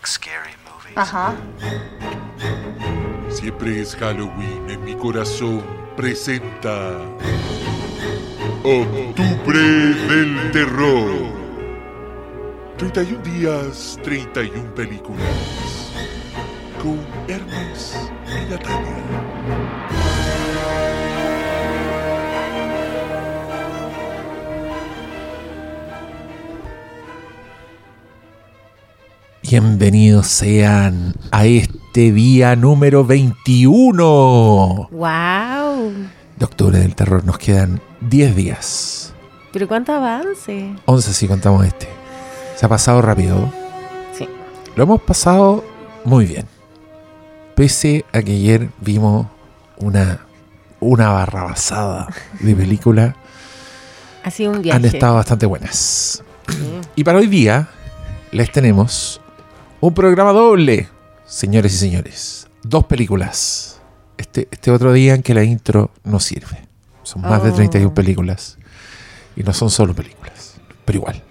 like scary movies. Ajá. Siempre es Halloween en mi corazón. Presenta. Octubre del Terror. 31 días, 31 películas. Con Hermes y Natalia. Bienvenidos sean a este día número 21 ¡Wow! de Octubre del Terror. Nos quedan 10 días. ¿Pero cuánto avance? 11 si contamos este. Se ha pasado rápido. Sí. Lo hemos pasado muy bien. Pese a que ayer vimos una, una barrabasada de película, Ha sido un viaje. han estado bastante buenas. Sí. Y para hoy día les tenemos un programa doble, señores y señores. Dos películas. Este, este otro día en que la intro no sirve. Son más de Oh. 31 películas. Y no son solo películas. Pero igual.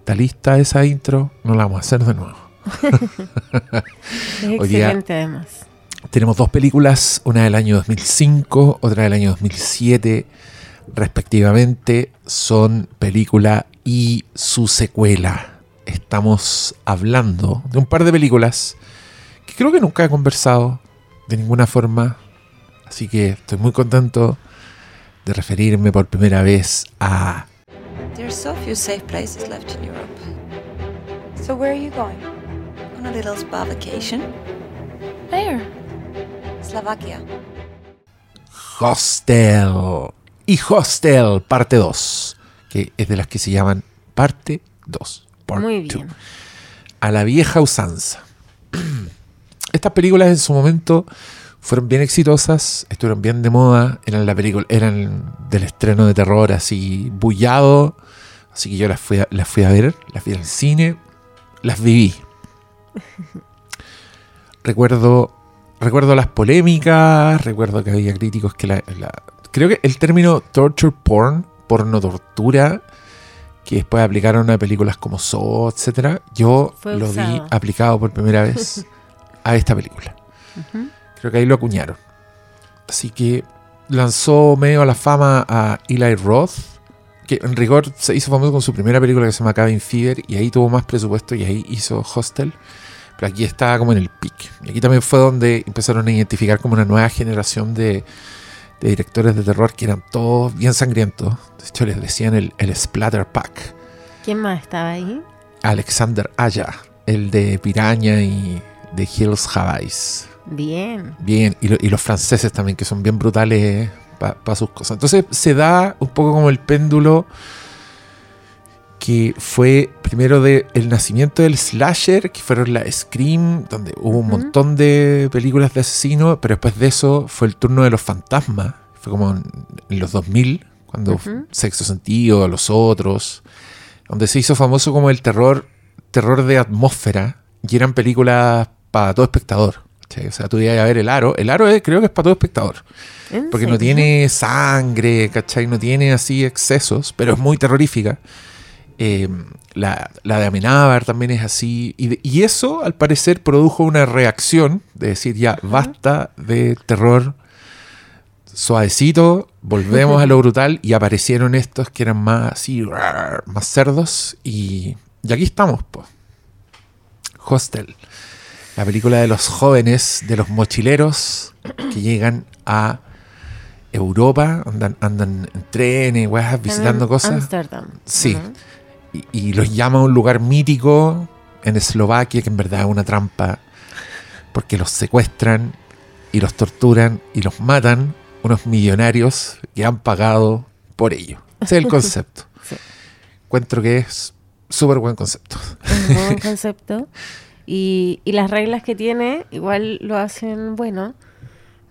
Está lista esa intro, no la vamos a hacer de nuevo. Es Hoy día- excelente además. Tenemos dos películas, una del año 2005, otra del año 2007, respectivamente. Son película y su secuela. Estamos hablando de un par de películas que creo que nunca he conversado de ninguna forma. Así que estoy muy contento de referirme por primera vez a There's so few safe places left in Europe. So where are you going? On a little spa vacation. Where? Slovakia. Hostel. Y Hostel, parte 2. Que es de las que se llaman parte 2. Part Muy two. a la vieja usanza. Estas películas en su momento fueron bien exitosas, estuvieron bien de moda, eran la película, eran del estreno de terror así bullado, así que yo las fui a, las fui a ver, las vi el cine, las viví. recuerdo recuerdo las polémicas, recuerdo que había críticos que la, la- creo que el término torture porn, porno tortura, que después aplicaron a películas como Saw, etcétera, yo Fue lo vi aplicado por primera vez a esta película. Creo que ahí lo acuñaron. Así que lanzó medio a la fama a Eli Roth, que en rigor se hizo famoso con su primera película que se llama Cabin Fever, y ahí tuvo más presupuesto y ahí hizo Hostel. Pero aquí estaba como en el pic. Y aquí también fue donde empezaron a identificar como una nueva generación de, de directores de terror que eran todos bien sangrientos. De hecho, les decían el, el Splatter Pack. ¿Quién más estaba ahí? Alexander Aya, el de Piraña y de Hills Have Eyes. Bien. Bien, y, lo- y los franceses también, que son bien brutales para sus cosas. Entonces se da un poco como el péndulo que fue primero de el nacimiento del slasher, que fueron la Scream, donde hubo un montón de películas de asesinos, pero después de eso fue el turno de los fantasmas, fue como en, en los 2000, cuando Ujú. Sexto Sentido, Los Otros, donde se hizo famoso como el terror, terror de atmósfera, y eran películas para todo espectador. O sea, tú ibas a ver el aro. El aro es- creo que es para todo espectador. ¿En Porque no tiene sangre, ¿cachai? No tiene así excesos, pero es muy terrorífica. Eh, la, la de Amenábar también es así. Y, de- y eso, al parecer, produjo una reacción de decir ya, basta de terror suavecito, volvemos a lo brutal. Y aparecieron estos que eran más así, más cerdos. Y, y aquí estamos, pues. Hostel. La película de los jóvenes, de los mochileros que llegan a Europa, andan, andan en trenes, weas, visitando En cosas. Ámsterdam. Sí. Y, y los llama a un lugar mítico en Eslovaquia, que en verdad es una trampa, porque los secuestran y los torturan y los matan unos millonarios que han pagado por ello. Ese es el concepto. Sí. Encuentro que es súper buen concepto. Un buen concepto. Y, y las reglas que tiene igual lo hacen bueno,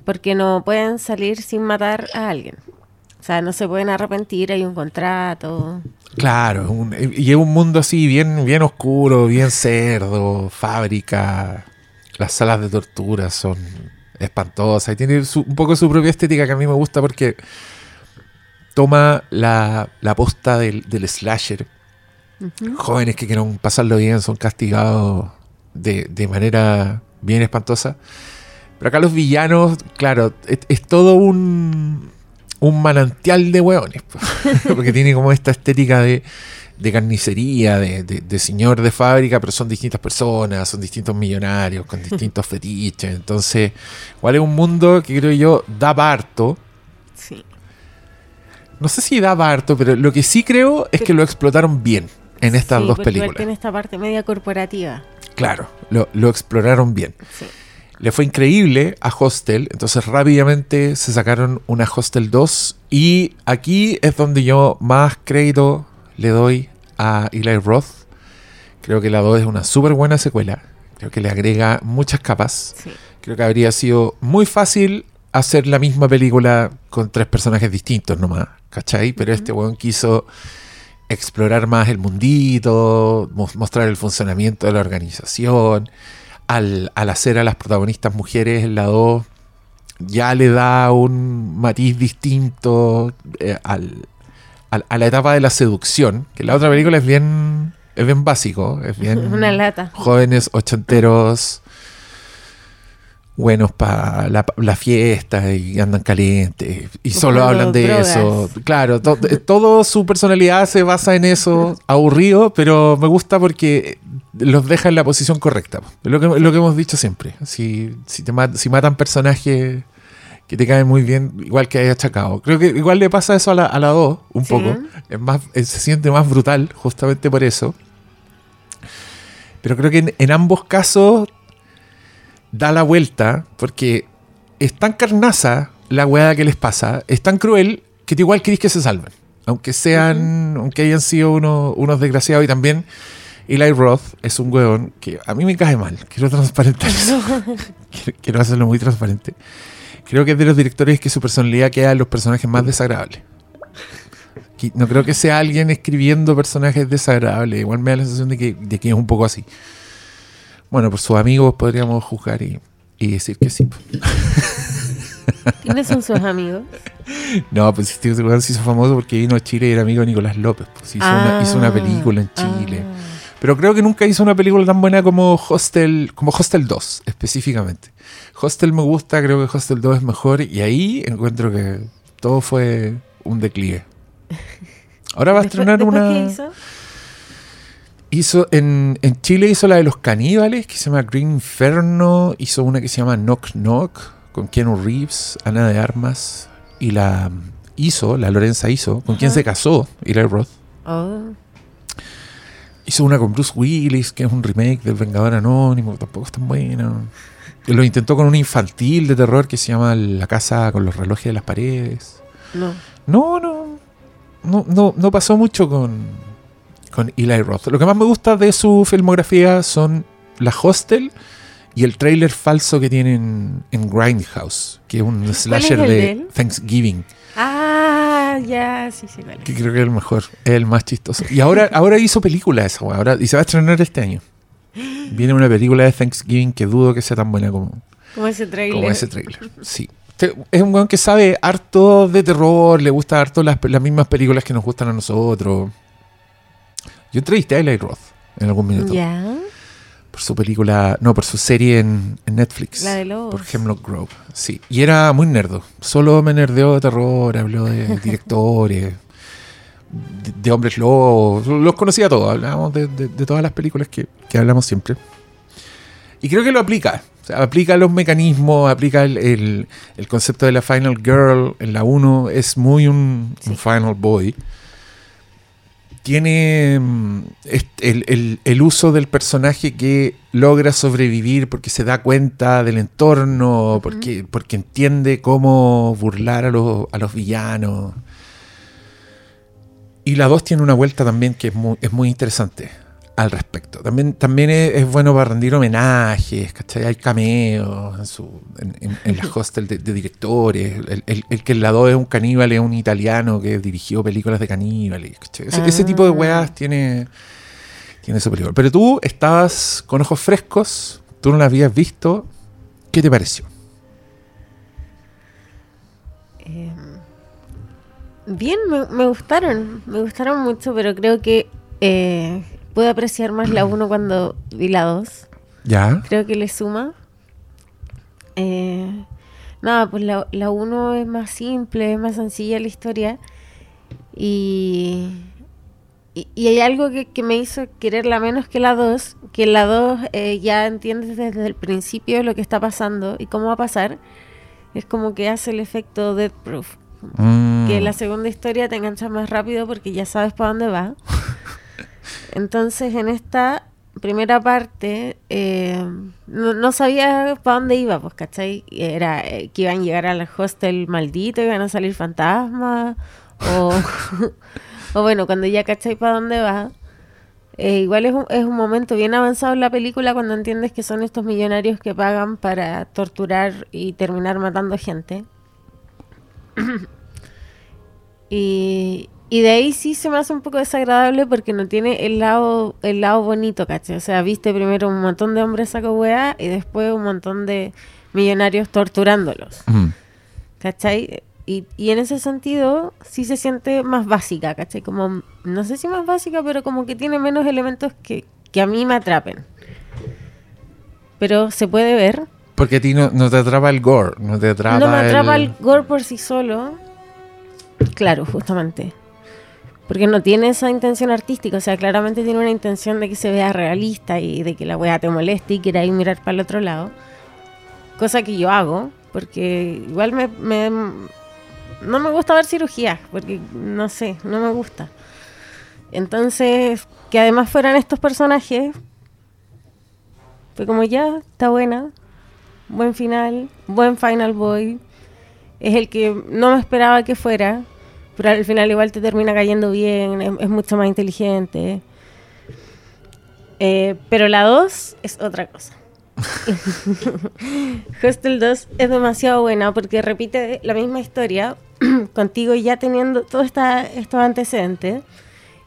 porque no pueden salir sin matar a alguien. O sea, no se pueden arrepentir, hay un contrato. Claro, un- y es un mundo así bien, bien oscuro, bien cerdo, fábrica. Las salas de tortura son espantosas y tiene su- un poco su propia estética que a mí me gusta porque toma la, la posta del, del slasher. Jóvenes que quieren pasarlo bien son castigados de, de manera bien espantosa. Pero acá los villanos, claro, es, es todo un, un manantial de hueones. pues. Porque tiene como esta estética de, de carnicería, de, de- de señor de fábrica, pero son distintas personas, son distintos millonarios, con distintos fetiches. Entonces, igual es un mundo que creo yo da parto. Sí. No sé si da harto, pero lo que sí creo es que lo explotaron bien en estas Sí, dos igual películas. tiene esta parte media corporativa. Claro, lo, lo exploraron bien. Sí. Le fue increíble a Hostel, entonces rápidamente se sacaron una Hostel 2 y aquí es donde yo más crédito le doy a Eli Roth. Creo que la 2 es una súper buena secuela, creo que le agrega muchas capas. Sí. Creo que habría sido muy fácil hacer la misma película con tres personajes distintos nomás, ¿cachai? Pero este weón quiso explorar más el mundito, mos- mostrar el funcionamiento de la organización. Al, al hacer a las protagonistas mujeres en la 2, ya le da un matiz distinto eh, al- al- a la etapa de la seducción, que la otra película es bien, es bien básico, es bien Una lata. jóvenes ochenteros buenos para la, la fiesta y andan calientes y solo Buscando hablan de drogas. eso. Claro, to- eh, todo su personalidad se basa en eso, aburrido, pero me gusta porque los deja en la posición correcta. Es lo que, lo que hemos dicho siempre. Si, si, te mat- si matan personajes que te caen muy bien, igual que hay achacado. Creo que igual le pasa eso a la, a la 2, un Sí. poco. Es más, eh, se siente más brutal justamente por eso. Pero creo que en, en ambos casos da la vuelta porque es tan carnaza la weá que les pasa, es tan cruel que igual querés que se salven. Aunque sean, aunque hayan sido uno- unos desgraciados y también Eli Roth es un weón que a mí me cae mal. Quiero transparentar eso. quiero, quiero hacerlo muy transparente. Creo que es de los directores que su personalidad queda en los personajes más desagradables. No creo que sea alguien escribiendo personajes desagradables. Igual me da la sensación de que, de que es un poco así. Bueno, por sus amigos podríamos juzgar y, y decir que sí. ¿Quiénes son sus amigos? No, pues este weón se hizo famoso porque vino a Chile y era amigo de Nicolás López. Pues hizo, una, hizo una película en Chile. Ah. Pero creo que nunca hizo una película tan buena como Hostel, como Hostel 2, específicamente. Hostel me gusta, creo que Hostel 2 es mejor y ahí encuentro que todo fue un declive. Ahora va a estrenar una... ¿qué hizo? Hizo en, en Chile hizo la de los caníbales, que se llama Green Inferno. Hizo una que se llama Knock Knock, con Keanu Reeves, Ana de Armas. Y la hizo, la Lorenza hizo, con quien Ajá. se casó, Eli Roth. Oh, Hizo una con Bruce Willis, que es un remake del Vengador Anónimo, que tampoco es tan bueno. Lo intentó con un infantil de terror que se llama La casa con los relojes de las paredes. no. No, no. No, no, no pasó mucho con, con Eli Roth. Lo que más me gusta de su filmografía son la Hostel y el trailer falso que tienen en Grindhouse, que es un slasher de? Thanksgiving, Ah, ya, sí, sí, vale. que creo que es el mejor, es el más chistoso. Y ahora, ahora hizo película esa, ahora, y se va a estrenar este año. Viene una película de Thanksgiving que dudo que sea tan buena como, Como ese trailer. como ese trailer. Sí. Es un weón que sabe harto de terror, le gusta harto las, las mismas películas que nos gustan a nosotros. Yo entrevisté a Eli Roth en algún minuto. Ya. Por su película, no, por su serie en, en Netflix. La de lobos. Por Hemlock Grove. Sí. Y era muy nerdo. Solo me nerdeó de terror, habló de directores, de, de hombres lobos. Los conocía todos. Hablábamos de, de- de todas las películas que, que hablamos siempre. Y creo que lo aplica. O sea, aplica los mecanismos, aplica el, el- el concepto de la Final Girl. En la 1 es muy un, un Final Boy. Tiene mm, est- el, el- el uso del personaje que logra sobrevivir porque se da cuenta del entorno, porque, porque entiende cómo burlar a los, a los villanos. Y la 2 tiene una vuelta también que es muy, es muy interesante al respecto. También, también es, es bueno para rendir homenajes, ¿cachai? Hay cameos en, su, en, en- en las hostel de, de directores. El, el- el que la 2 es un caníbal es un italiano que dirigió películas de caníbales, ¿cachai? Ese, ese tipo de Ah. weas tiene, tiene su película. Pero tú estabas con ojos frescos, tú no la habías visto. ¿Qué te pareció? Eh, bien, me, me gustaron, me gustaron mucho, pero creo que eh, puedo apreciar más la 1 cuando vi la 2. Ya. creo que le suma. Eh, nada, pues la, la uno es más simple, es más sencilla la historia. Y, y, y hay algo que, que me hizo quererla menos que la 2, que la 2 eh, ya entiendes desde el principio lo que está pasando y cómo va a pasar. Es como que hace el efecto Death Proof. Mm. Que la segunda historia te engancha más rápido porque ya sabes para dónde va. Entonces, en esta primera parte, eh, no, no sabía para dónde iba, pues, ¿cachai? Era eh, que iban a llegar al hostel maldito, iban a salir fantasmas, o, bueno, cuando ya cachai para dónde va. eh, igual es un, es un momento bien avanzado en la película cuando entiendes que son estos millonarios que pagan para torturar y terminar matando gente. Y, y de ahí sí se me hace un poco desagradable porque no tiene el lado, el lado bonito, ¿cachai? O sea, viste primero un montón de hombres saco hueá y después un montón de millonarios torturándolos, Mm. ¿cachai? Y, y en ese sentido sí se siente más básica, ¿cachai? Como, no sé si más básica, pero como que tiene menos elementos que, que a mí me atrapen. Pero se puede ver. Porque a ti no, no te atrapa el gore, no te atrapa no me atrapa el... el gore por sí solo. Claro, justamente. Porque no tiene esa intención artística, o sea, claramente tiene una intención de que se vea realista y de que la weá te moleste y quiera ir mirar para el otro lado. Cosa que yo hago, porque igual me, me- no me gusta ver cirugías, porque no sé, no me gusta. Entonces, que además fueran estos personajes, fue como ya, está buena, buen final, buen Final Boy. Es el que no me esperaba que fuera, pero al final igual te termina cayendo bien, es, es mucho más inteligente. Eh, pero la 2 es otra cosa. Hostel 2 es demasiado buena porque repite la misma historia contigo ya teniendo todos estos antecedentes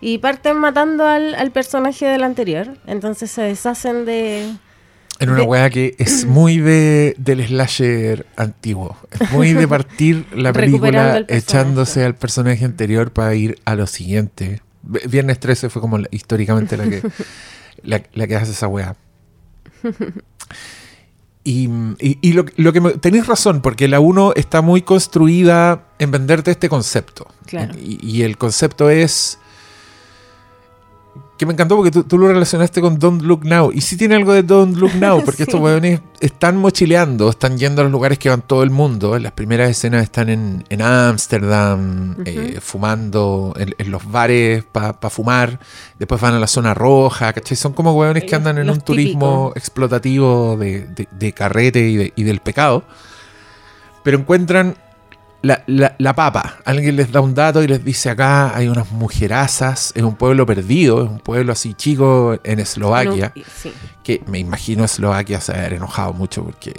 y parten matando al, al personaje del anterior. Entonces se deshacen de, En una weá que es muy de del slasher antiguo. Es muy de partir la película echándose al personaje anterior para ir a lo siguiente. Viernes 13 fue como la- históricamente la que, la, la que hace esa weá. Y, y- y lo, lo que me- tenéis razón, porque la 1 está muy construida en venderte este concepto. Claro. Y, y el concepto es. Que me encantó porque tú, tú lo relacionaste con Don't Look Now. Y sí tiene algo de Don't Look Now, porque estos weones están mochileando, están yendo a los lugares que van todo el mundo. Las primeras escenas están en en Ámsterdam, eh, fumando en, en los bares para fumar. Después van a la zona roja, ¿cachai? Son como weones que andan en los un turismo explotativo de, de- de carrete y, de- y del pecado. Pero encuentran la, la- la papa. Alguien les da un dato y les dice acá hay unas mujerazas. Es un pueblo perdido, es un pueblo así chico en Eslovaquia. No, sí. Que me imagino Eslovaquia se haber enojado mucho porque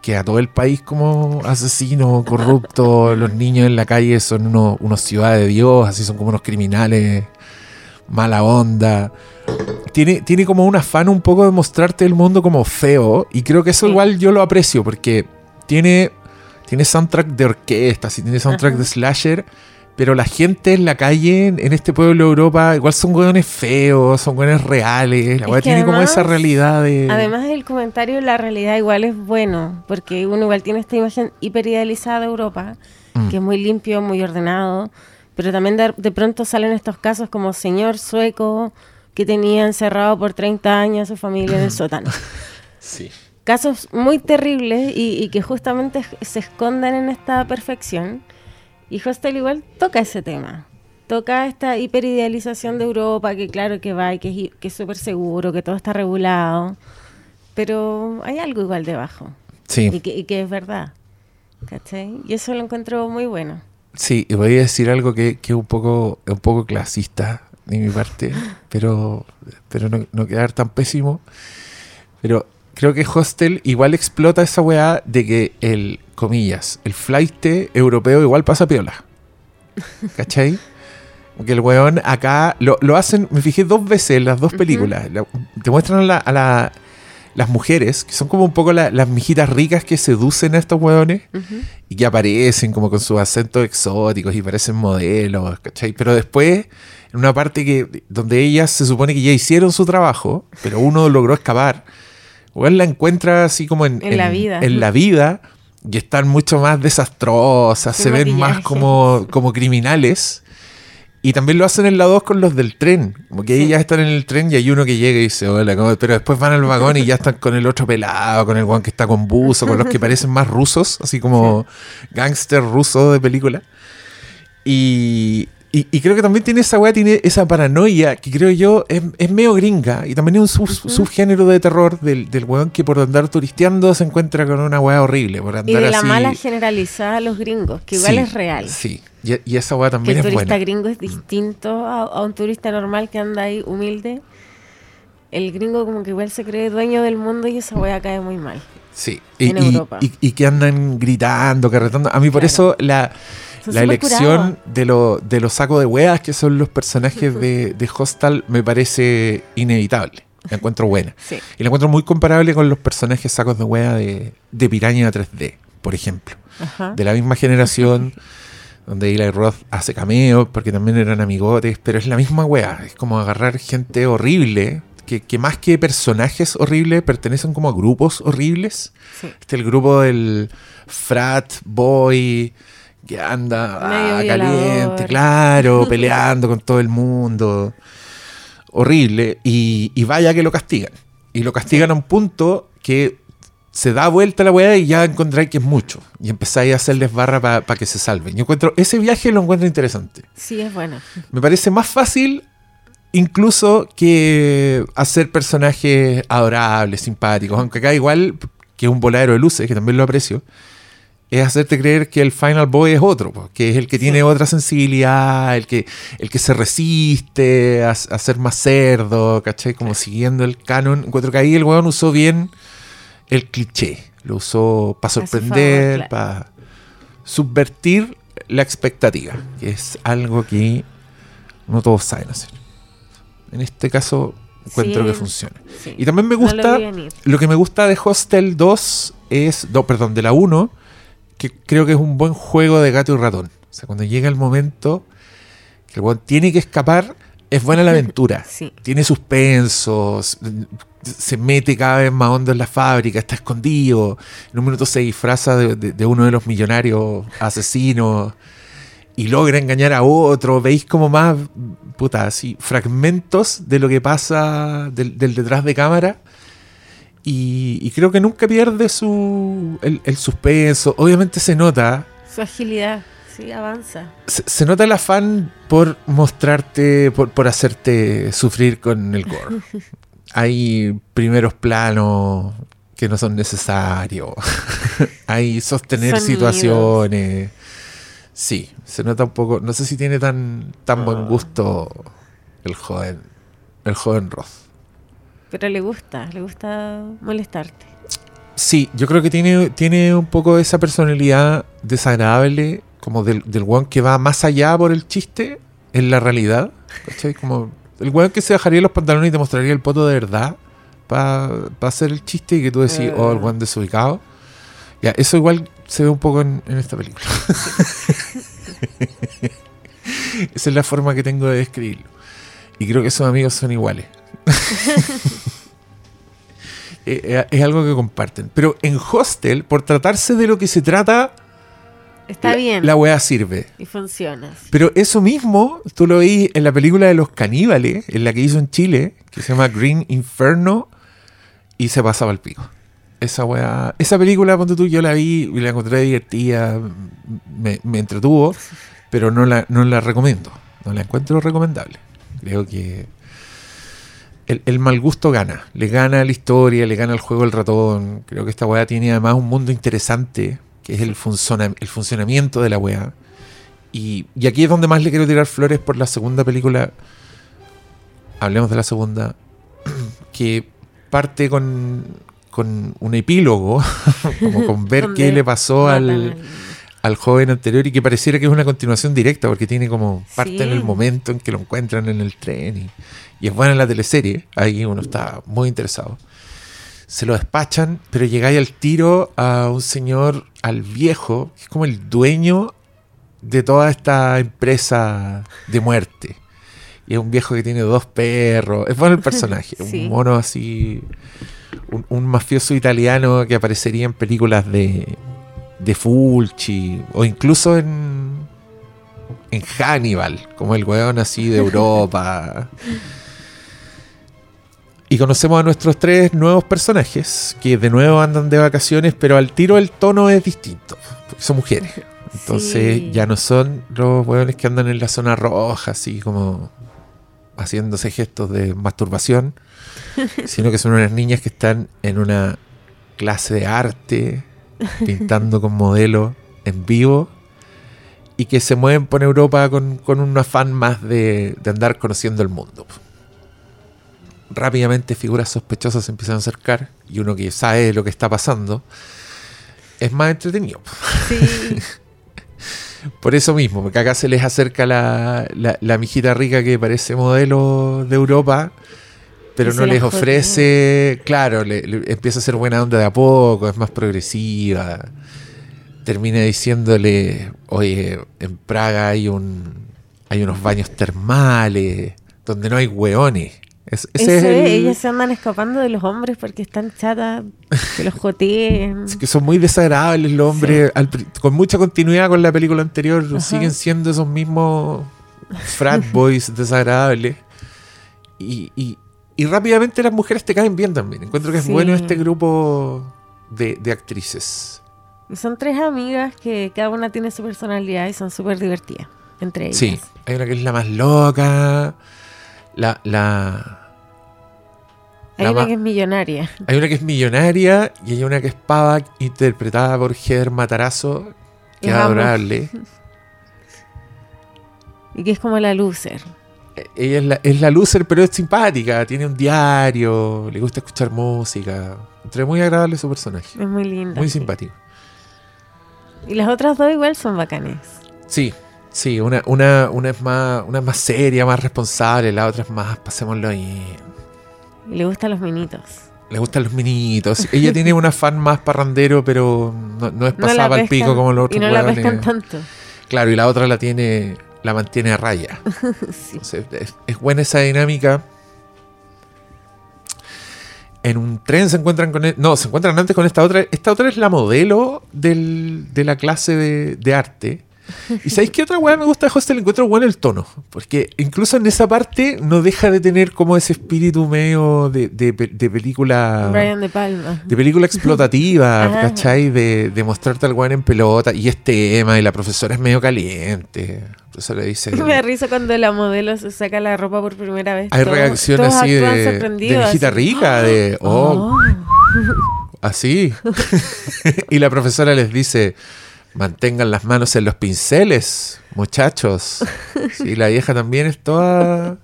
queda todo el país como asesino, corrupto. Los niños en la calle son unos, unos ciudades de Dios, así son como unos criminales, mala onda. Tiene, tiene como un afán un poco de mostrarte el mundo como feo. Y creo que eso Sí. igual yo lo aprecio porque tiene, tiene soundtrack de orquesta, sí, tiene soundtrack Ajá. de slasher. Pero la gente en la calle, en en este pueblo de Europa, igual son hueones feos, son hueones reales. La que tiene como esa realidad de. Además el comentario, la realidad igual es bueno, porque uno igual tiene esta imagen hiperidealizada de Europa, Mm. que es muy limpio, muy ordenado, pero también de, de pronto salen estos casos como señor sueco que tenía encerrado por 30 años a su familia en el sótano. Sí. Casos muy terribles y, y que justamente se esconden en esta perfección. Y Hostel igual toca ese tema. Toca esta hiperidealización de Europa, que claro que va y que que es súper seguro, que todo está regulado. Pero hay algo igual debajo. Sí. Y que, y que es verdad. ¿Cachai? Y eso lo encuentro muy bueno. Sí, y voy a decir algo que, que es un poco, un poco clasista de mi parte, pero, pero no, no quedar tan pésimo. Pero creo que Hostel igual explota esa weá de que el, comillas, el flight europeo igual pasa piola. ¿Cachai? Que el weón acá lo, lo hacen, me fijé dos veces en las dos películas. La- te muestran a, la- a la- las mujeres, que son como un poco la- las mijitas ricas que seducen a estos weones y que aparecen como con sus acentos exóticos y parecen modelos, ¿cachai? Pero después, en una parte que donde ellas se supone que ya hicieron su trabajo, pero uno logró escapar, weón la encuentra así como en, En la vida. en la vida, y están mucho más desastrosas, se ven más como, como criminales. Y también lo hacen en la 2 con los del tren. Como que ellas están en el tren y hay uno que llega y dice, hola, ¿cómo?". pero después van al vagón y ya están con el otro pelado, con el guan que está con buzo, con los que parecen más rusos, así como gángster ruso de película. Y, y- y creo que también tiene esa weá, tiene esa paranoia que creo yo es, es medio gringa y también es un sub- subgénero de terror del, del weón que por andar turisteando se encuentra con una weá horrible. Por andar Y de la así- mala generalizada a los gringos, que igual Sí, es real. Sí, y, y esa weá Que también el es turista buena. gringo es distinto a, a un turista normal que anda ahí humilde. El gringo como que igual se cree dueño del mundo y esa wea cae muy mal. Sí, y, en y- Europa. y- y que andan gritando, carretando. A mí por Claro. eso la, Son la elección curados. de, lo- de los sacos de weas, que son los personajes de, de Hostal, me parece inevitable. La encuentro buena. Sí. Y la encuentro muy comparable con los personajes sacos de wea de, de Piraña 3D, por ejemplo. Ajá. De la misma generación, donde Eli Roth hace cameos, porque también eran amigotes, pero es la misma wea. Es como agarrar gente horrible, que, que más que personajes horribles, pertenecen como a grupos horribles. Sí. Este el grupo del frat boy que anda ah, caliente, claro, peleando con todo el mundo. Horrible. Y, y vaya que lo castigan. Y lo castigan a un punto que se da vuelta la weá y ya encontráis que es mucho. Y empezáis a hacerles barra para que se salven. Yo encuentro, ese viaje lo encuentro interesante. Sí, es bueno. Me parece más fácil incluso que hacer personajes adorables, simpáticos, aunque acá igual que un voladero de luces, que también lo aprecio, es hacerte creer que el Final Boy es otro, que es el que tiene otra sensibilidad, el que, el que se resiste a, a ser más cerdo, ¿cachai? Como siguiendo el canon. Encuentro que ahí el weón usó bien el cliché, lo usó para sorprender, favor, para subvertir la expectativa, que es algo que no todos saben hacer. En este caso, encuentro Sí, que funciona. sí. Y también me No lo gusta, venir. lo que me gusta de Hostel 2 es, no, perdón, de la 1, que creo que es un buen juego de gato y ratón. O sea, cuando llega el momento que el weón tiene que escapar, es buena la aventura. Sí. Tiene suspensos, se mete cada vez más hondo en la fábrica, está escondido. En un minuto se disfraza de, de- de uno de los millonarios asesinos y logra engañar a otro. Veis como más, puta, así, fragmentos de lo que pasa del, del detrás de cámara. Y, y creo que nunca pierde su el, el suspenso. Obviamente se nota, Su agilidad, sí, avanza. se, se nota el afán por mostrarte, por, por hacerte sufrir con el gore. Hay primeros planos que no son necesarios. Hay sostener Sonidos. situaciones. Sí, se nota un poco. No sé si tiene tan, tan buen gusto el joven, el joven Roth. Pero le gusta, le gusta molestarte. Sí, yo creo que tiene, tiene un poco esa personalidad desagradable, como del, del weón que va más allá por el chiste en la realidad. ¿cachai? Como el weón que se bajaría los pantalones y te mostraría el poto de verdad para hacer el chiste y que tú decís, oh, el weón desubicado. Ya, eso igual se ve un poco en, en esta película. Esa es la forma que tengo de describirlo. Y creo que esos amigos son iguales. Eh, eh, es algo que comparten. Pero en Hostel, por tratarse de lo que se trata, Está la, bien la weá sirve. y funciona. sí. Pero eso mismo, tú lo veis en la película de los caníbales, en la que hizo en Chile, que se llama Green Inferno, y se pasaba el pico. Esa weá, esa película, ponte tú, yo la vi y la encontré divertida, me, me entretuvo, pero no la, no la recomiendo. No la encuentro recomendable. Creo que el, el mal gusto gana. Le gana la historia, le gana el juego del ratón. Creo que esta weá tiene además un mundo interesante, que es el, funciona- el funcionamiento de la weá. Y, y aquí es donde más le quiero tirar flores por la segunda película. Hablemos de la segunda. Que parte con, con un epílogo, como con ver qué le pasó al, al joven anterior y que pareciera que es una continuación directa porque tiene como parte Sí. en el momento en que lo encuentran en el tren y, y es buena la teleserie, ahí uno está muy interesado. Se lo despachan, pero llegáis al tiro a un señor, al viejo, que es como el dueño de toda esta empresa de muerte. Y es un viejo que tiene dos perros. Es bueno el personaje, Sí. un mono así un, un mafioso italiano que aparecería en películas de, de Fulci o incluso en, en Hannibal, como el weón así de Europa. Y conocemos a nuestros tres nuevos personajes, que de nuevo andan de vacaciones, pero al tiro el tono es distinto, porque son mujeres. Entonces Sí. ya no son los hueones que andan en la zona roja, así como haciéndose gestos de masturbación, sino que son unas niñas que están en una clase de arte, pintando con modelos en vivo, y que se mueven por Europa con, con un afán más de, de andar conociendo el mundo. Rápidamente figuras sospechosas se empiezan a acercar y uno que sabe lo que está pasando es más entretenido. Sí, Por eso mismo, porque acá se les acerca la, la, la mijita rica que parece modelo de Europa, pero no les ofrece, claro, le, le empieza a ser buena onda de a poco, es más progresiva. Termina diciéndole, oye, en Praga hay un hay unos baños termales donde no hay hueones. Es- eso ese es, el- ellas se andan escapando de los hombres porque están chatas, que los joteen. Es que son muy desagradables los hombres, al pri- con mucha continuidad con la película anterior, Ajá. siguen siendo esos mismos frat boys desagradables. Y, y- y rápidamente las mujeres te caen bien también. Encuentro que es Sí. bueno este grupo de, de actrices. Son tres amigas que cada una tiene su personalidad y son súper divertidas entre ellas. Sí, hay una que es la más loca, la... la Hay la una que es millonaria. Hay una que es millonaria y hay una que es pava, interpretada por Heather Matarazo, que es adorable. Y que es como la loser. Ella es la, es la loser, pero es simpática, tiene un diario, le gusta escuchar música. Entre muy agradable su personaje. Es muy linda. Muy sí. simpático. Y las otras dos igual son bacanes. Sí, sí, una, una, una es más, una es más seria, más responsable, la otra es más, pasémoslo ahí. Y le gustan los minitos. Le gustan los minitos. Ella tiene un afán más parrandero, pero no, no es No pasada al pico como los otros Y no la pescan tanto. Claro, y la otra la tiene, la mantiene a raya. Sí. Entonces, es, es buena esa dinámica. En un tren se encuentran con... e- No, se encuentran antes con esta otra. Esta otra es la modelo del- de la clase de, de arte. ¿Y sabéis qué otra weá me gusta de Hostel? Encuentro bueno el tono. Porque incluso en esa parte no deja de tener como ese espíritu medio de, de, de película... Brian De Palma. De película explotativa, Ajá. ¿cachai? De, de mostrarte al weón en pelota. Y este tema, y la profesora es medio caliente. La profesora le dice... Me da risa cuando la modelo se saca la ropa por primera vez. Hay reacciones así de, de así. rica, de oh, Oh. así. y la profesora les dice, mantengan las manos en los pinceles, muchachos. Sí, la vieja también es toda,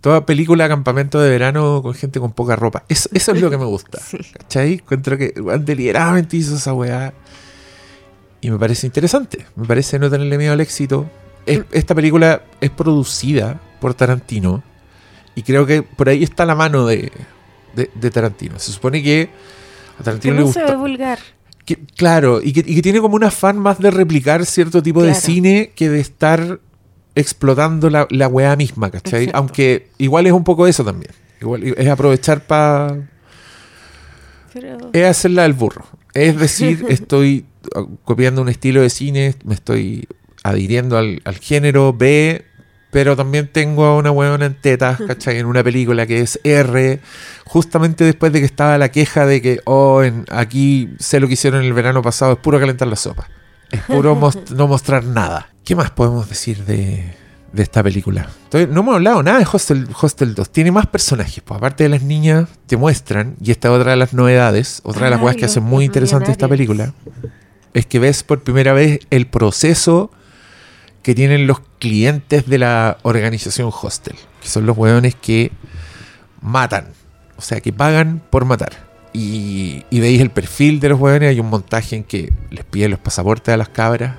toda película campamento de verano con gente con poca ropa. Eso, eso es lo que me gusta. Sí. ¿Cachai? Encuentro que deliberadamente hizo esa weá. Y me parece interesante. Me parece no tenerle miedo al éxito. Es- esta película es producida por Tarantino. Y creo que por ahí está la mano de, de- de Tarantino. Se supone que a Que Tarantino le no se gusta. ve vulgar. Que- claro, y que, y que tiene como un afán más de replicar cierto tipo de cine que de estar explotando la, la weá misma, ¿cachai? Exacto. Aunque igual es un poco eso también. Igual es aprovechar para Pero es hacerla del burro. Es decir, estoy uh, copiando un estilo de cine, me estoy adhiriendo al, al género B, pero también tengo a una huevona en tetas, ¿cachai? En una película que es R, justamente después de que estaba la queja de que, oh, en- aquí sé lo que hicieron el verano pasado, es puro calentar la sopa. Es puro most- no mostrar nada. ¿Qué más podemos decir de, de esta película? Entonces, no hemos hablado nada de Hostel, Hostel 2. Tiene más personajes. Pues aparte de las niñas, te muestran, y esta es otra de las novedades, otra de las cosas que los- hace muy interesante esta película, es que ves por primera vez el proceso que tienen los clientes de la organización Hostel, que son los hueones que matan, o sea, que pagan por matar. Y, y veis el perfil de los hueones, hay un montaje en que les piden los pasaportes a las cabras,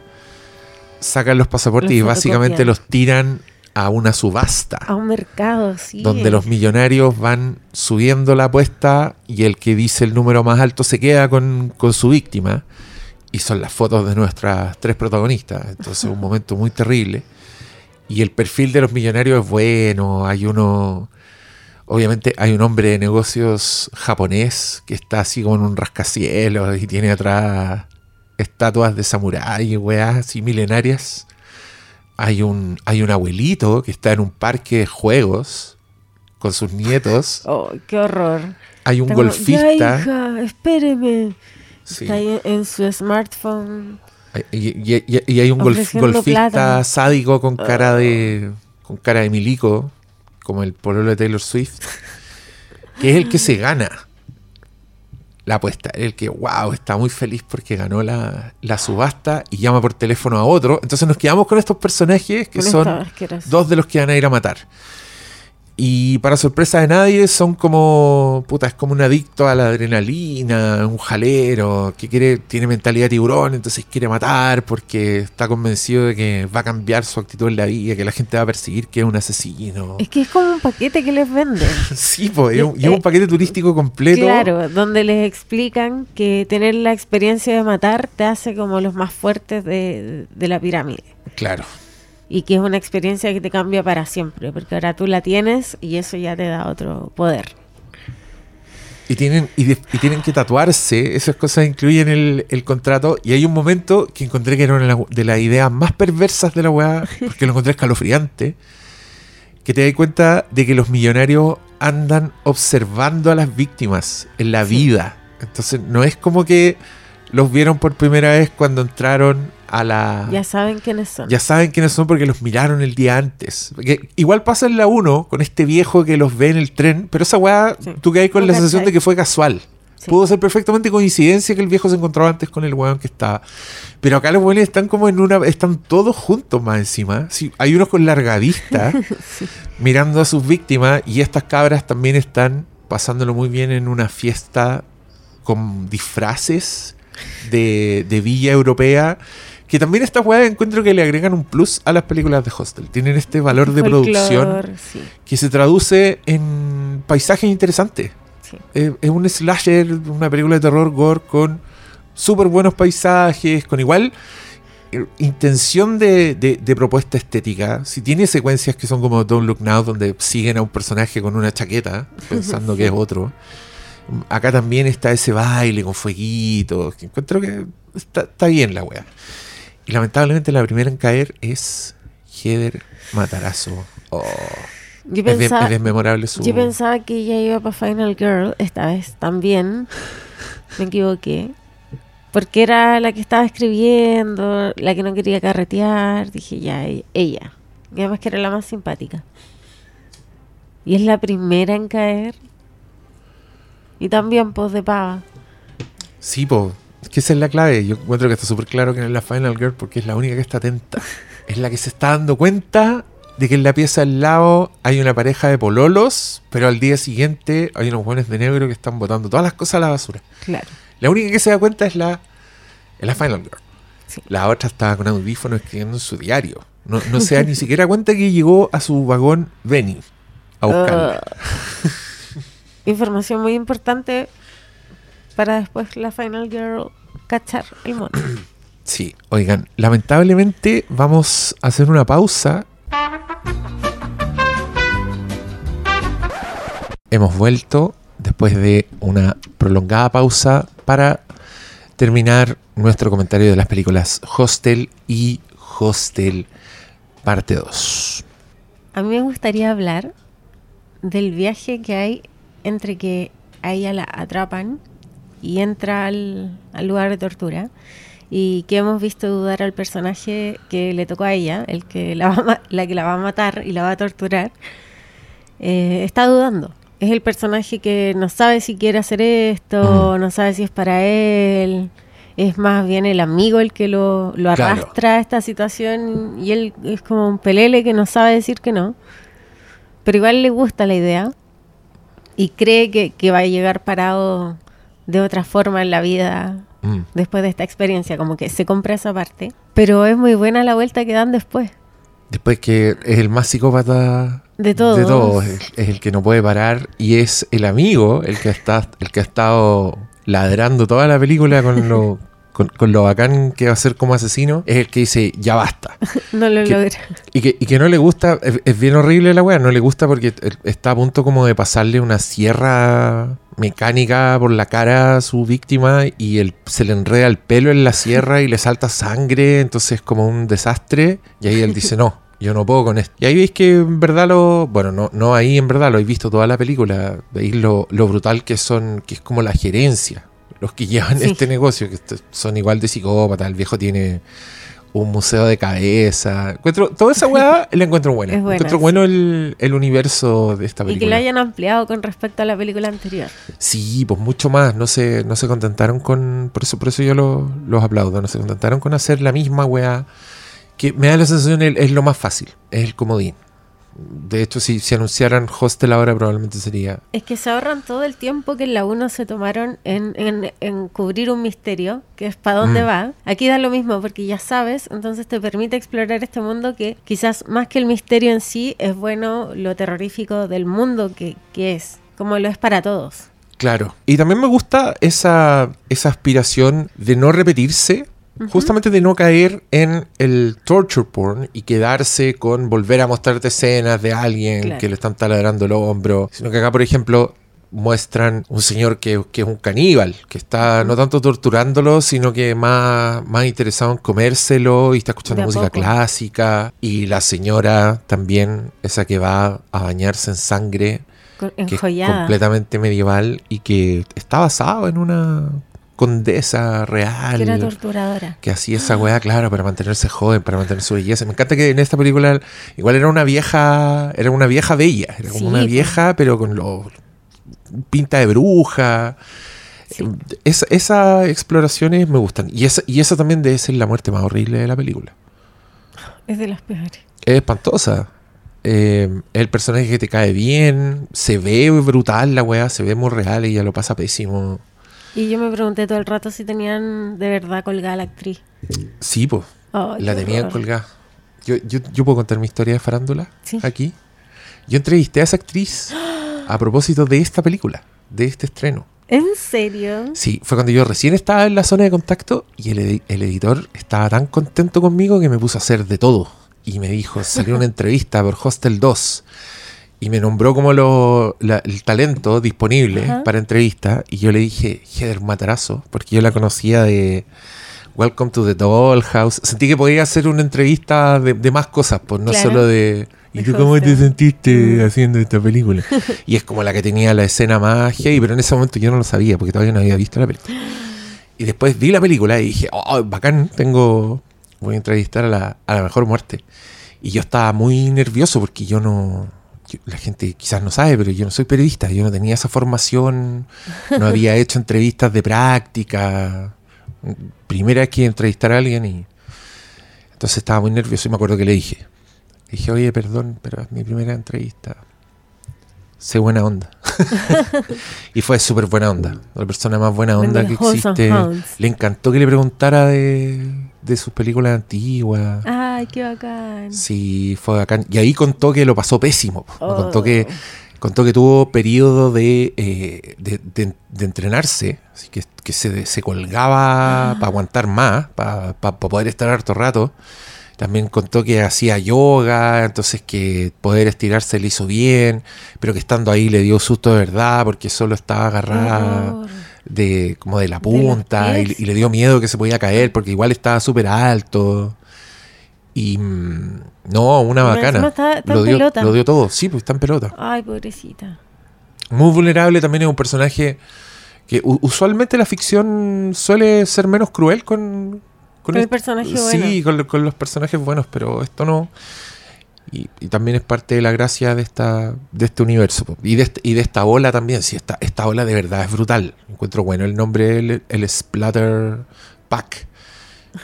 sacan los pasaportes Los y básicamente los tiran a una subasta a un mercado, sí. donde los millonarios van subiendo la apuesta y el que dice el número más alto se queda con, con su víctima. Y son las fotos de nuestras tres protagonistas. Entonces, un momento muy terrible. Y el perfil de los millonarios es bueno. Hay uno. Obviamente hay un hombre de negocios japonés que está así como en un rascacielos y tiene atrás estatuas de samurái y weas así milenarias. Hay un, hay un abuelito que está en un parque de juegos con sus nietos. Oh, qué horror. Hay un golfista. Ya, hija, espéreme. Sí. Está ahí en su smartphone. Y, y- y- y hay un golf- golfista plata. sádico con cara de. con cara de milico, como el pololo de Taylor Swift, que es el que se gana la apuesta. El que, wow, está muy feliz porque ganó la, la subasta y llama por teléfono a otro. Entonces nos quedamos con estos personajes que son dos de los que van a ir a matar. Y para sorpresa de nadie, son como. Puta, es como un adicto a la adrenalina, un jalero, que quiere, tiene mentalidad tiburón, entonces quiere matar porque está convencido de que va a cambiar su actitud en la vida, que la gente va a perseguir que es un asesino. Es que es como un paquete que les venden. Sí, pues, es y es un paquete turístico completo. Claro, donde les explican que tener la experiencia de matar te hace como los más fuertes de, de la pirámide. Claro. Y que es una experiencia que te cambia para siempre, porque ahora tú la tienes y eso ya te da otro poder. Y tienen, y, de- y tienen que tatuarse, esas cosas incluyen el, el contrato. Y hay un momento que encontré que era una de las ideas más perversas de la weá, porque lo encontré escalofriante, que te das cuenta de que los millonarios andan observando a las víctimas en la vida. Entonces no es como que los vieron por primera vez cuando entraron a la... Ya saben quiénes son. Ya saben quiénes son porque los miraron el día antes. Igual pasa en la 1 con este viejo que los ve en el tren, pero esa weá, Sí. tú quedas con No la sensación de que fue casual. Sí. Pudo ser perfectamente coincidencia que el viejo se encontraba antes con el weón que estaba. Pero acá los weones están como en una. Están todos juntos más encima. Sí, hay unos con larga vista mirando a sus víctimas y estas cabras también están pasándolo muy bien en una fiesta con disfraces de, de villa europea. Que también estas weas encuentro que le agregan un plus a las películas de Hostel. Tienen este valor de producción sí, que se traduce en paisajes interesantes. sí. Eh, es un slasher, una película de terror gore con súper buenos paisajes, con igual eh, intención de, de- de propuesta estética. Si tiene secuencias que son como Don't Look Now, donde siguen a un personaje con una chaqueta, pensando que es otro. Acá también está ese baile con fueguitos, que encuentro que está, está bien la wea. Y lamentablemente la primera en caer es Heather Matarazo. Oh, Yo es, bien- es bien memorable su... yo pensaba que ella iba para Final Girl, esta vez también. Me equivoqué. Porque era la que estaba escribiendo, la que no quería carretear. Dije, ya, e- ella. Y además que era la más simpática. Y es la primera en caer. Y también, pues, de pava. Sí, po. Es que esa es la clave. Yo encuentro que está súper claro que no es la Final Girl porque es la única que está atenta. Es la que se está dando cuenta de que en la pieza al lado hay una pareja de pololos, pero al día siguiente hay unos buenos de negro que están botando todas las cosas a la basura. Claro. La única que se da cuenta es la, es la Final Girl. Sí. La otra estaba con audífono escribiendo en su diario. No, no se da ni siquiera cuenta que llegó a su vagón Benny a buscarla. Ah. Información muy importante para después la Final Girl cachar el mono. Sí, oigan, lamentablemente vamos a hacer una pausa. Hemos vuelto después de una prolongada pausa para terminar nuestro comentario de las películas Hostel y Hostel parte 2. A mí me gustaría hablar del viaje que hay entre que a ella la atrapan y entra al, al lugar de tortura y que hemos visto dudar al personaje que le tocó a ella, el que la, va la que la va a matar y la va a torturar, eh, está dudando. Es el personaje que no sabe si quiere hacer esto, no sabe si es para él. Es más bien el amigo el que lo, lo Claro. arrastra a esta situación y él es como un pelele que no sabe decir que no. Pero igual le gusta la idea y cree que, que va a llegar parado de otra forma en la vida Mm. después de esta experiencia, como que se compra esa parte. Pero es muy buena la vuelta que dan después. Después que es el más psicópata De todos. de todos, es, es el que no puede parar y es el amigo el que está el que ha estado ladrando toda la película con lo con, con lo bacán que va a ser como asesino, es el que dice, ya basta. No lo Que- logra. Y que, y que no le gusta, es, es bien horrible la weá, no le gusta porque está a punto como de pasarle una sierra mecánica por la cara a su víctima y él, se le enreda el pelo en la sierra y le salta sangre, entonces es como un desastre. Y ahí él dice, no, yo no puedo con esto. Y ahí veis que en verdad lo, bueno, no, no ahí en verdad, lo habéis visto toda la película, veis lo, lo brutal que son, que es como la gerencia. Los que llevan Sí. este negocio, que son igual de psicópatas, el viejo tiene un museo de cabeza. Encuentro, toda esa weá la encuentro buena. Es buena, encuentro sí. bueno el, el universo de esta Y que película. hayan ampliado con respecto a la película anterior. Sí, pues mucho más. No se, no se contentaron con. Por eso, por eso yo lo- los aplaudo. No se contentaron con hacer la misma weá. Que me da la sensación es, es lo más fácil. Es el comodín. De hecho, si, si anunciaran Hostel ahora, probablemente sería. Es que se ahorran todo el tiempo que en la 1 se tomaron en, en- en cubrir un misterio, que es para dónde Mm. va. Aquí da lo mismo, porque ya sabes, entonces te permite explorar este mundo que quizás más que el misterio en sí, es bueno lo terrorífico del mundo que, que es, como lo es para todos. Claro. Y también me gusta esa, esa aspiración de no repetirse, justamente de no caer en el torture porn y quedarse con volver a mostrarte escenas de alguien Claro. que le están taladrando el hombro. Sino que acá, por ejemplo, muestran un señor que, que es un caníbal, que está no tanto torturándolo, sino que más, más interesado en comérselo y está escuchando De música poco. clásica. Y la señora también, esa que va a bañarse en sangre que es completamente medieval y que está basado en una condesa real que era torturadora. que hacía esa weá, claro, para mantenerse joven, para mantener su belleza. Me encanta que en esta película igual era una vieja, era una vieja bella, era como Sí, una vieja, pero con lo pinta de bruja. Sí. Esas exploraciones me gustan. Y esa, y esa también debe ser la muerte más horrible de la película. Es de las peores. Es espantosa. Eh, el personaje que te cae bien, se ve brutal la weá, se ve muy real y ella lo pasa pésimo. Y yo me pregunté todo el rato si tenían de verdad colgada a la actriz. Sí, pues, la tenían horror. colgada. Yo, yo, yo puedo contar mi historia de farándula Sí. aquí. Yo entrevisté a esa actriz a propósito de esta película, de este estreno. ¿En serio? Sí, fue cuando yo recién estaba en la zona de contacto y el, edi- el editor estaba tan contento conmigo que me puso a hacer de todo. Y me dijo, salió una entrevista por Hostel 2 y me nombró como lo, la- el talento disponible para entrevista. Y yo le dije, Heather Matarazo, porque yo la conocía de Welcome to the Dollhouse. Sentí que podía hacer una entrevista de, de más cosas, pues no Claro. solo de... ¿Y tú cómo te sentiste Mm. haciendo esta película? y es como la que tenía la escena más heavy, pero en ese momento yo no lo sabía porque todavía no había visto la película. Y después vi la película y dije, oh, bacán, tengo. Voy a entrevistar a la, a la mejor muerte. Y yo estaba muy nervioso porque yo no. La gente quizás no sabe, pero yo no soy periodista. Yo no tenía esa formación. No había hecho entrevistas de práctica. Primera vez que entrevistar a alguien y. Entonces estaba muy nervioso y me acuerdo que le dije. Le dije, oye, perdón, pero es mi primera entrevista. Sé buena onda. y fue súper buena onda. La persona más buena onda que existe. Le encantó que le preguntara de, de sus películas antiguas. Ay, qué bacán. Sí, fue bacán. Y ahí contó que lo pasó pésimo. Oh. contó que contó que tuvo periodo de, eh, de, de- de entrenarse, así que, que se, se colgaba Ah. para aguantar más, para poder estar harto rato. También contó que hacía yoga, entonces que poder estirarse le hizo bien, pero que estando ahí le dio susto de verdad porque solo estaba agarrada. De como de la De punta y, le dio miedo que se podía caer porque igual estaba súper alto. Y mm, no, una Pero bacana. encima está- está lo, en dio, pelota. lo dio todo, sí, pues está en pelota. Ay, pobrecita. Muy vulnerable también es un personaje que usualmente la ficción suele ser menos cruel con, Con el personaje Sí, con, lo- con los personajes buenos, pero esto no. Y, y también es parte de la gracia de esta de este universo. Y de, este- y de esta ola también. Sí, esta, esta ola de verdad es brutal. Encuentro bueno el nombre, el, el Splatter Pack.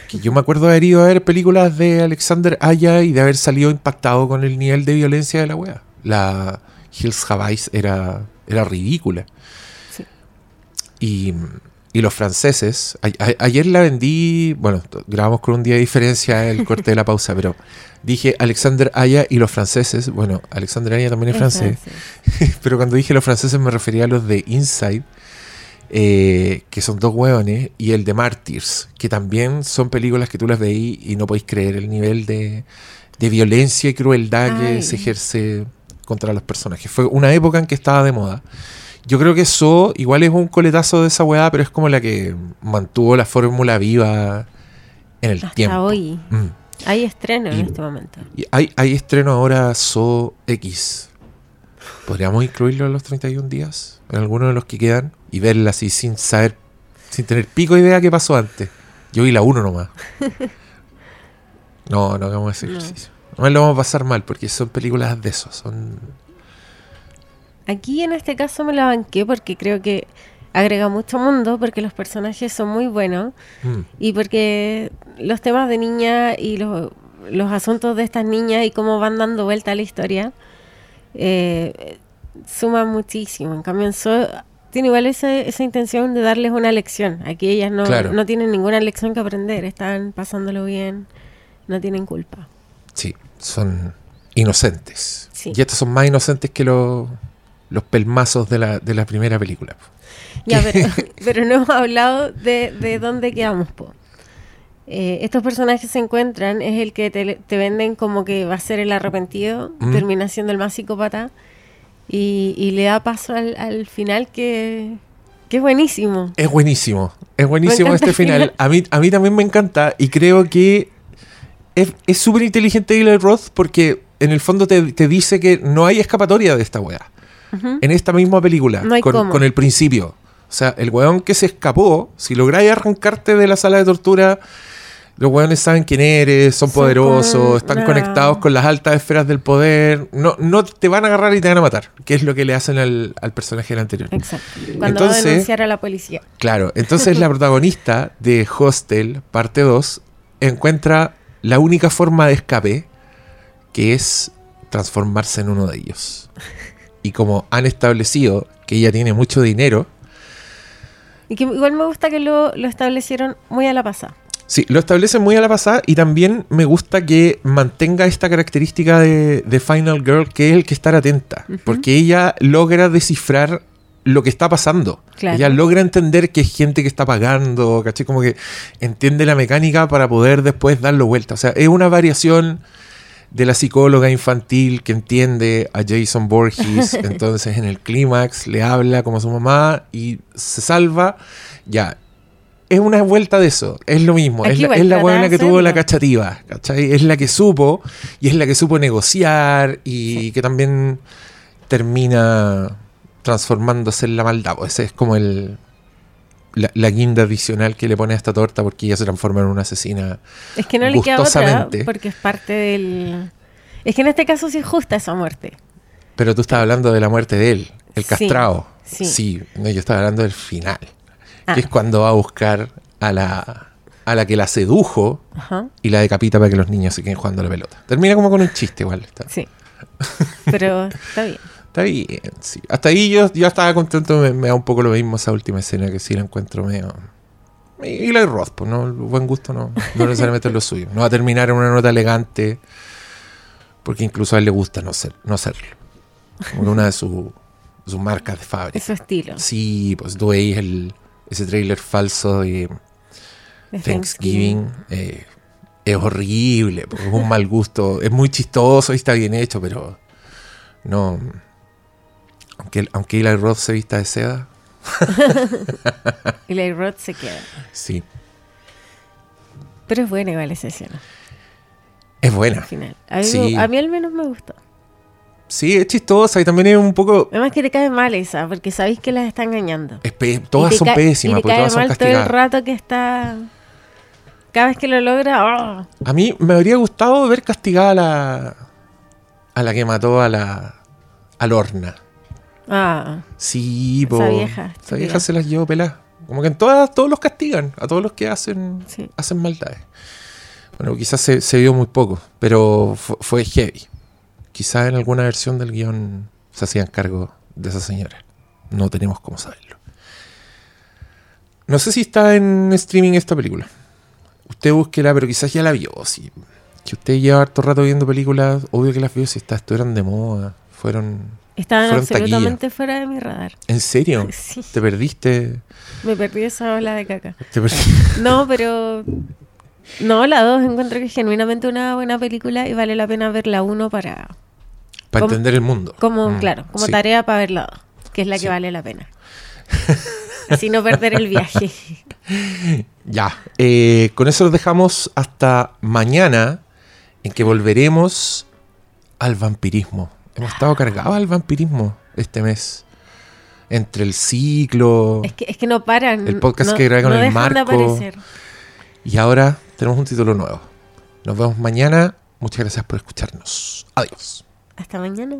Que yo me acuerdo de haber ido a ver películas de Alexander Aya y de haber salido impactado con el nivel de violencia de la wea. La Hills Have Eyes era, era ridícula. Sí. Y, y los franceses, a- a- ayer la vendí, bueno, grabamos con un día de diferencia el corte de la pausa, pero dije Alexander Aya y los franceses, bueno, Alexander Aya también es Es francés, francés. pero cuando dije los franceses me refería a los de Inside. eh, que son dos hueones, y el de Martyrs, que también son películas que tú las veís y no podéis creer el nivel de, de violencia y crueldad que se ejerce contra los personajes. Fue una época en que estaba de moda. Yo creo que eso igual es un coletazo de esa weá, pero es como la que mantuvo la fórmula viva en el Hasta tiempo. hoy. Mm. Hay estreno en este momento. Y hay, hay estreno ahora So X. ¿Podríamos incluirlo en los 31 días? En alguno de los que quedan. Y verla así sin saber, sin tener pico idea qué pasó antes. Yo vi la 1 nomás. No, no hagamos ese ejercicio. No lo vamos a pasar mal porque son películas de eso. Son. Aquí en este caso me la banqué porque creo que agrega mucho mundo, porque los personajes son muy buenos Mm, y porque los temas de niña y los, los asuntos de estas niñas y cómo van dando vuelta a la historia eh, suman muchísimo. En cambio, en So tiene igual esa, esa intención de darles una lección. Aquí ellas no, Claro. no tienen ninguna lección que aprender, están pasándolo bien, no tienen culpa. sí, son inocentes. Sí. Y estos son más inocentes que los, los pelmazos de la, de la primera película. Ya, pero, pero no hemos hablado de, de dónde quedamos, po. Eh, estos personajes se encuentran, es el que te, te venden como que va a ser el arrepentido, Mm. termina siendo el más psicópata y, y le da paso al, al final que, que es buenísimo. Es buenísimo, es buenísimo este final. final. A mí, a mí también me encanta y creo que es es súper inteligente Eli Roth porque en el fondo te, te dice que no hay escapatoria de esta weá. En esta misma película, No con, el principio. O sea, el weón que se escapó, si lográis arrancarte de la sala de tortura, los weones saben quién eres, son, Son poderosos, están conectados con las altas esferas del poder. No, no te van a agarrar y te van a matar, que es lo que le hacen al, al personaje del anterior. Exacto. Cuando va a Entonces- denunciar a la policía. Claro, entonces la protagonista de Hostel, parte 2, encuentra la única forma de escape, que es transformarse en uno de ellos. Y como han establecido que ella tiene mucho dinero, Y que igual me gusta que lo, lo establecieron muy a la pasada. sí, lo establecen muy a la pasada y también me gusta que mantenga esta característica de, de Final Girl, que es el que estar atenta, porque ella logra descifrar lo que está pasando. Claro. Ella logra entender que es gente que está pagando, ¿cachai? Como que entiende la mecánica para poder después darlo vuelta. O sea, es una variación de la psicóloga infantil que entiende a Jason Borges. Entonces, en el clímax le habla como a su mamá y se salva. Ya. Es una vuelta de eso, es lo mismo, es la, es buena que tuvo la cachativa, ¿cachai? Es la que supo y es la que supo negociar y que también termina transformándose en la maldad. Pues ese es como el la, la guinda adicional que le pone a esta torta porque ella se transforma en una asesina. Es que no le queda otra porque es parte del... Es que en este caso sí es justa esa muerte. Pero tú estás hablando de la muerte de él, el Sí, castrado. sí. no, yo estaba hablando del final, Ah. que es cuando va a buscar a la, a la que la sedujo Ajá. y la decapita para que los niños se queden jugando a la pelota. Termina como con un chiste igual. Está, Sí. Pero está bien. Está bien, sí. Hasta ahí yo, yo estaba contento, me, me da un poco lo mismo esa última escena que sí la encuentro medio... Y la Roth, pues no, el buen gusto no, no necesariamente es lo suyo. No va a terminar en una nota elegante, porque incluso a él le gusta no, ser, no serlo. Una de sus sus marcas de fábrica. Es su estilo. Sí, pues tú veis el, ese trailer falso de de Thanksgiving. eh, es horrible, porque es un mal gusto. Es muy chistoso y está bien hecho, pero no. Aunque, aunque Eli Roth se vista de seda, la Roth se queda. sí. Pero es buena igual esa escena. Es buena. Al final. A mí, Sí. a mí al menos me gustó. Sí, es chistosa y también es un poco. Además que te cae mal esa, porque sabéis que las está engañando. es todas son pésimas, y te porque cae todas son mal todo el castigadas. rato que está... Cada vez que lo logra... ¡oh! A mí me habría gustado ver castigada a la. a la que mató a la. a Lorna. Ah, Sí, Esa po. vieja, Esa vieja se las llevó peladas. Como que en todas, todos los castigan, a todos los que hacen, Sí. hacen maldades. Bueno, quizás se, se vio muy poco, pero fu- fue heavy. Quizás en alguna versión del guion se hacían cargo de esa señora. No tenemos cómo saberlo. No sé si está en streaming esta película. Usted búsquela, pero quizás ya la vio. Si, que usted lleva harto rato viendo películas, obvio que las vio si está, estuvieron de moda. Fueron Estaban taquilla. absolutamente fuera de mi radar. ¿En serio? Sí. ¿Te perdiste? Me perdí esa ola de caca. ¿Te? No, pero. No, la 2 encuentro que es genuinamente una buena película y vale la pena ver la 1 para. Para Como- entender el mundo. Como, Mm, claro, como sí. tarea para ver la 2, que es la que vale la pena. Así no perder el viaje. Ya, eh, con eso los dejamos hasta mañana, en que volveremos al vampirismo. Hemos estado cargados al vampirismo este mes. Entre el ciclo Es que, es que no paran. El podcast no- que grabé con no el Marco. y ahora tenemos un título nuevo. Nos vemos mañana. Muchas gracias por escucharnos. Adiós. Hasta mañana.